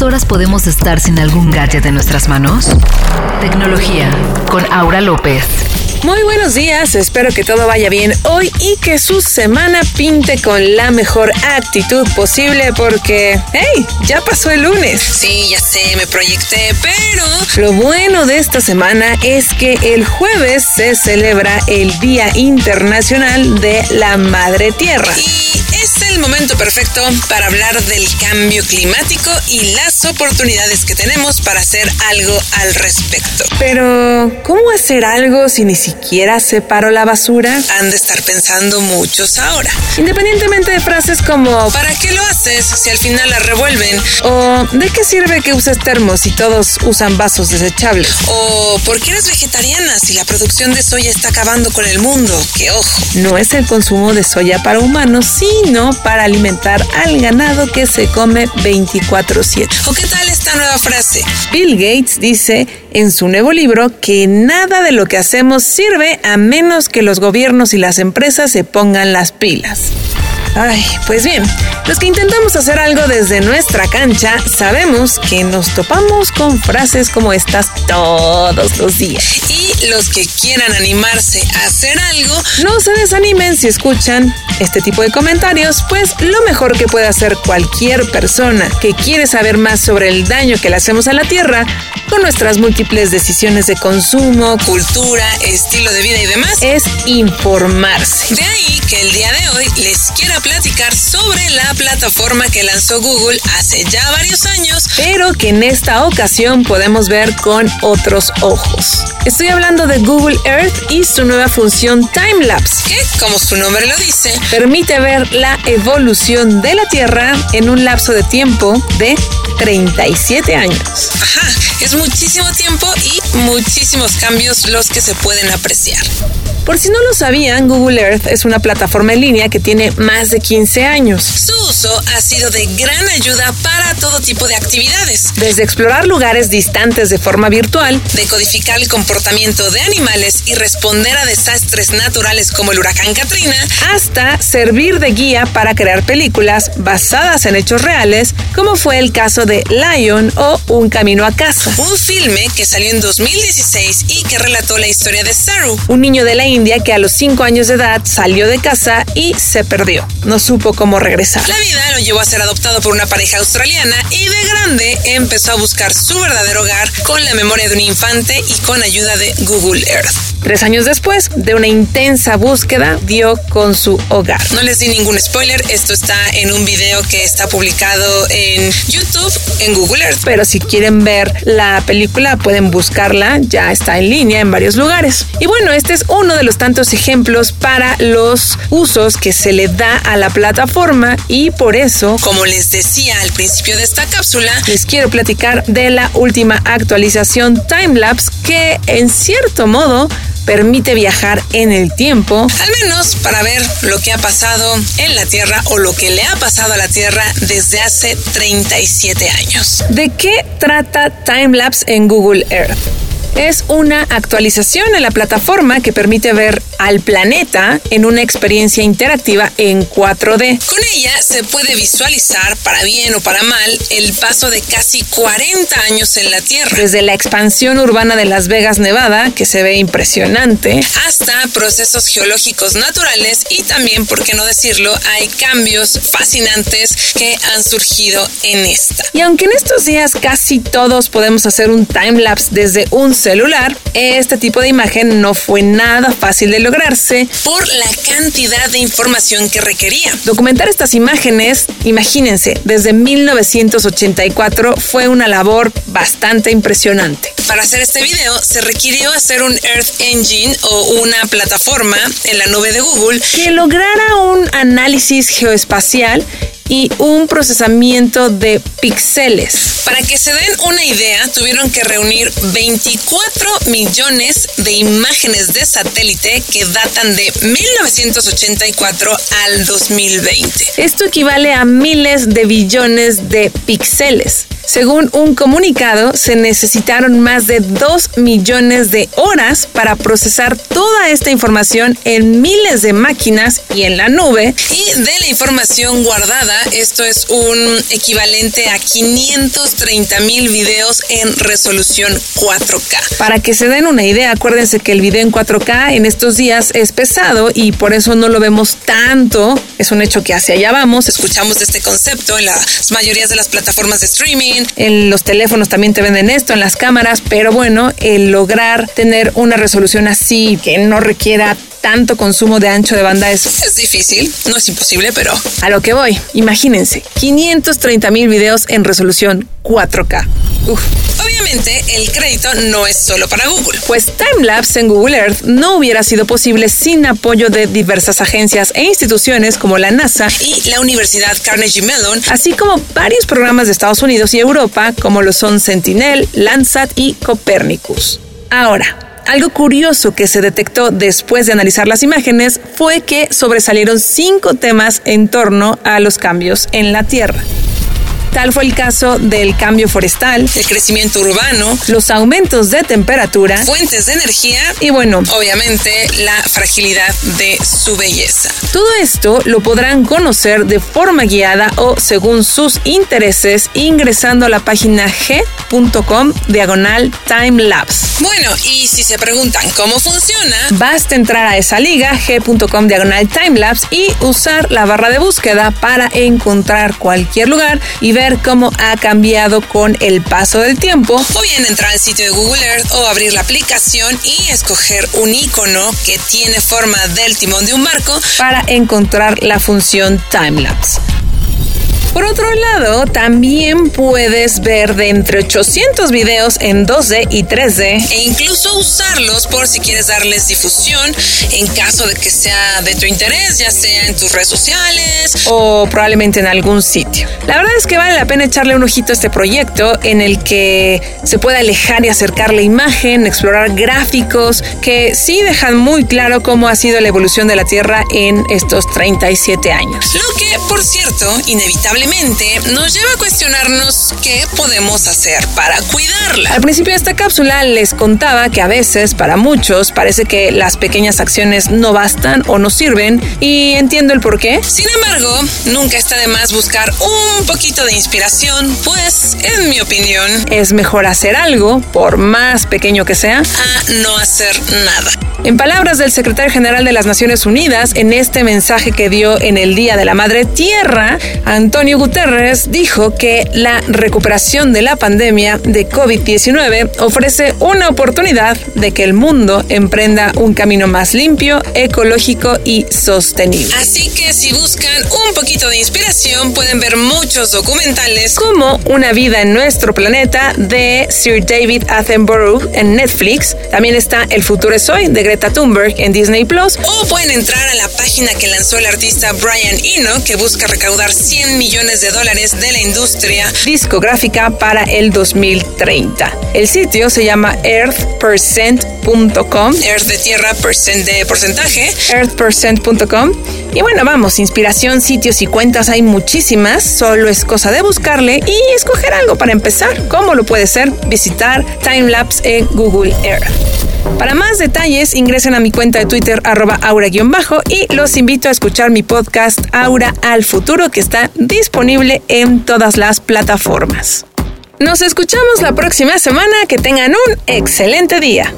¿Cuántas horas podemos estar sin algún gadget en nuestras manos? Tecnología con Aura López. Muy buenos días, espero que todo vaya bien hoy y que su semana pinte con la mejor actitud posible porque, hey, ya pasó el lunes. Sí, ya sé, me proyecté, pero... Lo bueno de esta semana es que el jueves se celebra el Día Internacional de la Madre Tierra. Y momento perfecto para hablar del cambio climático y las oportunidades que tenemos para hacer algo al respecto. Pero, ¿cómo hacer algo si ni siquiera separo la basura? Han de estar pensando muchos ahora. Independientemente de frases como ¿Para qué lo haces si al final la revuelven? O ¿de qué sirve que uses termos si todos usan vasos desechables? O ¿por qué eres vegetariana si la producción de soya está acabando con el mundo? ¡Qué ojo! No es el consumo de soya para humanos, sino para alimentar al ganado que se come 24/7. ¿O qué tal esta nueva frase? Bill Gates dice en su nuevo libro que nada de lo que hacemos sirve a menos que los gobiernos y las empresas se pongan las pilas. Ay, pues bien, los que intentamos hacer algo desde nuestra cancha sabemos que nos topamos con frases como estas todos los días. Y los que quieran animarse a hacer algo, no se desanimen si escuchan este tipo de comentarios, pues lo mejor que puede hacer cualquier persona que quiere saber más sobre el daño que le hacemos a la Tierra con nuestras múltiples decisiones de consumo, cultura, estilo de vida y demás, es informarse. De ahí que el día de hoy les quiero platicar sobre la plataforma que lanzó Google hace ya varios años, pero que en esta ocasión podemos ver con otros ojos. Estoy hablando de Google Earth y su nueva función Timelapse, que, como su nombre lo dice, permite ver la evolución de la Tierra en un lapso de tiempo de 37 años. Ajá, es muchísimo tiempo y muchísimos cambios los que se pueden apreciar. Por si no lo sabían, Google Earth es una plataforma en línea que tiene más de 15 años. Su uso ha sido de gran ayuda para todo tipo de actividades. Desde explorar lugares distantes de forma virtual, decodificar el comportamiento de animales y responder a desastres naturales como el huracán Katrina, hasta servir de guía para crear películas basadas en hechos reales, como fue el caso de Lion o Un Camino a Casa. Un filme que salió en 2016 y que relató la historia de Saru, un niño de la India que a los 5 años de edad salió de casa y se perdió. No supo cómo regresar. La vida lo llevó a ser adoptado por una pareja australiana y de grande empezó a buscar su verdadero hogar con la memoria de un infante y con ayuda de Google Earth. Tres años después de una intensa búsqueda, dio con su hogar. No les di ningún spoiler, esto está en un video que está publicado en YouTube, en Google Earth. Pero si quieren ver la película, pueden buscarla, ya está en línea en varios lugares. Y bueno, este es uno de los tantos ejemplos para los usos que se le da a la plataforma y por eso, como les decía al principio de esta cápsula, les quiero platicar de la última actualización Timelapse que en cierto modo permite viajar en el tiempo. Al menos para ver lo que ha pasado en la Tierra o lo que le ha pasado a la Tierra desde hace 37 años. ¿De qué trata Timelapse en Google Earth? Es una actualización en la plataforma que permite ver al planeta en una experiencia interactiva en 4D. Con ella se puede visualizar, para bien o para mal, el paso de casi 40 años en la Tierra. Desde la expansión urbana de Las Vegas, Nevada, que se ve impresionante, hasta procesos geológicos naturales y también, por qué no decirlo, hay cambios fascinantes que han surgido en esta. Y aunque en estos días casi todos podemos hacer un timelapse desde un celular, este tipo de imagen no fue nada fácil de lograrse por la cantidad de información que requería. Documentar estas imágenes, imagínense, desde 1984 fue una labor bastante impresionante. Para hacer este video se requirió hacer un Earth Engine o una plataforma en la nube de Google que lograra un análisis geoespacial y un procesamiento de píxeles. Para que se den una idea, tuvieron que reunir 24 millones de imágenes de satélite que datan de 1984 al 2020. Esto equivale a miles de billones de píxeles. Según un comunicado, se necesitaron más de 2 millones de horas para procesar toda esta información en miles de máquinas y en la nube. Y de la información guardada, esto es un equivalente a 530 mil videos en resolución 4K. Para que se den una idea, acuérdense que el video en 4K en estos días es pesado y por eso no lo vemos tanto. Es un hecho que hacia allá vamos. Escuchamos de este concepto en las mayorías de las plataformas de streaming en los teléfonos también te venden esto, en las cámaras, pero bueno, el lograr tener una resolución así que no requiera tanto consumo de ancho de banda es... Es difícil, no es imposible, pero... A lo que voy, imagínense, 530 mil videos en resolución 4K. Uf. Obviamente, el crédito no es solo para Google. Pues Timelapse en Google Earth no hubiera sido posible sin apoyo de diversas agencias e instituciones como la NASA y la Universidad Carnegie Mellon, así como varios programas de Estados Unidos y Europa como lo son Sentinel, Landsat y Copernicus. Ahora, algo curioso que se detectó después de analizar las imágenes fue que sobresalieron cinco temas en torno a los cambios en la Tierra. Tal fue el caso del cambio forestal, el crecimiento urbano, los aumentos de temperatura, fuentes de energía y bueno, obviamente la fragilidad de su belleza. Todo esto lo podrán conocer de forma guiada o según sus intereses ingresando a la página g.com diagonal timelapse. Bueno, y si se preguntan cómo funciona, basta entrar a esa liga g.com diagonal timelapse y usar la barra de búsqueda para encontrar cualquier lugar y ver cómo ha cambiado con el paso del tiempo. O bien entrar al sitio de Google Earth o abrir la aplicación y escoger un icono que tiene forma del timón de un barco para encontrar la función timelapse. Por otro lado, también puedes ver de entre 800 videos en 2D y 3D e incluso usarlos por si quieres darles difusión en caso de que sea de tu interés, ya sea en tus redes sociales o probablemente en algún sitio. La verdad es que vale la pena echarle un ojito a este proyecto en el que se puede alejar y acercar la imagen, explorar gráficos que sí dejan muy claro cómo ha sido la evolución de la Tierra en estos 37 años. Lo que, por cierto, nos lleva a cuestionarnos qué podemos hacer para cuidarla. Al principio de esta cápsula les contaba que a veces para muchos parece que las pequeñas acciones no bastan o no sirven y entiendo el por qué. Sin embargo, nunca está de más buscar un poquito de inspiración, pues en mi opinión es mejor hacer algo, por más pequeño que sea, a no hacer nada. En palabras del secretario general de las Naciones Unidas, en este mensaje que dio en el Día de la Madre Tierra, Antonio Guterres dijo que la recuperación de la pandemia de COVID-19 ofrece una oportunidad de que el mundo emprenda un camino más limpio, ecológico y sostenible. Así que si buscan un poquito de inspiración, pueden ver muchos documentales como Una vida en nuestro planeta de Sir David Attenborough en Netflix. También está El futuro es hoy de Greta Thunberg en Disney Plus. O pueden entrar a la página que lanzó el artista Brian Eno, que busca recaudar 100 millones de dólares de la industria discográfica para el 2030. El sitio se llama earthpercent.com. Earth de tierra, percent de porcentaje. Earthpercent.com. Y bueno, vamos, inspiración, sitios y cuentas hay muchísimas, solo es cosa de buscarle y escoger algo para empezar. ¿Cómo lo puede ser? Visitar Timelapse en Google Earth. Para más detalles, ingresen a mi cuenta de Twitter arroba aura-bajo y los invito a escuchar mi podcast Aura al Futuro que está disponible en todas las plataformas. Nos escuchamos la próxima semana. Que tengan un excelente día.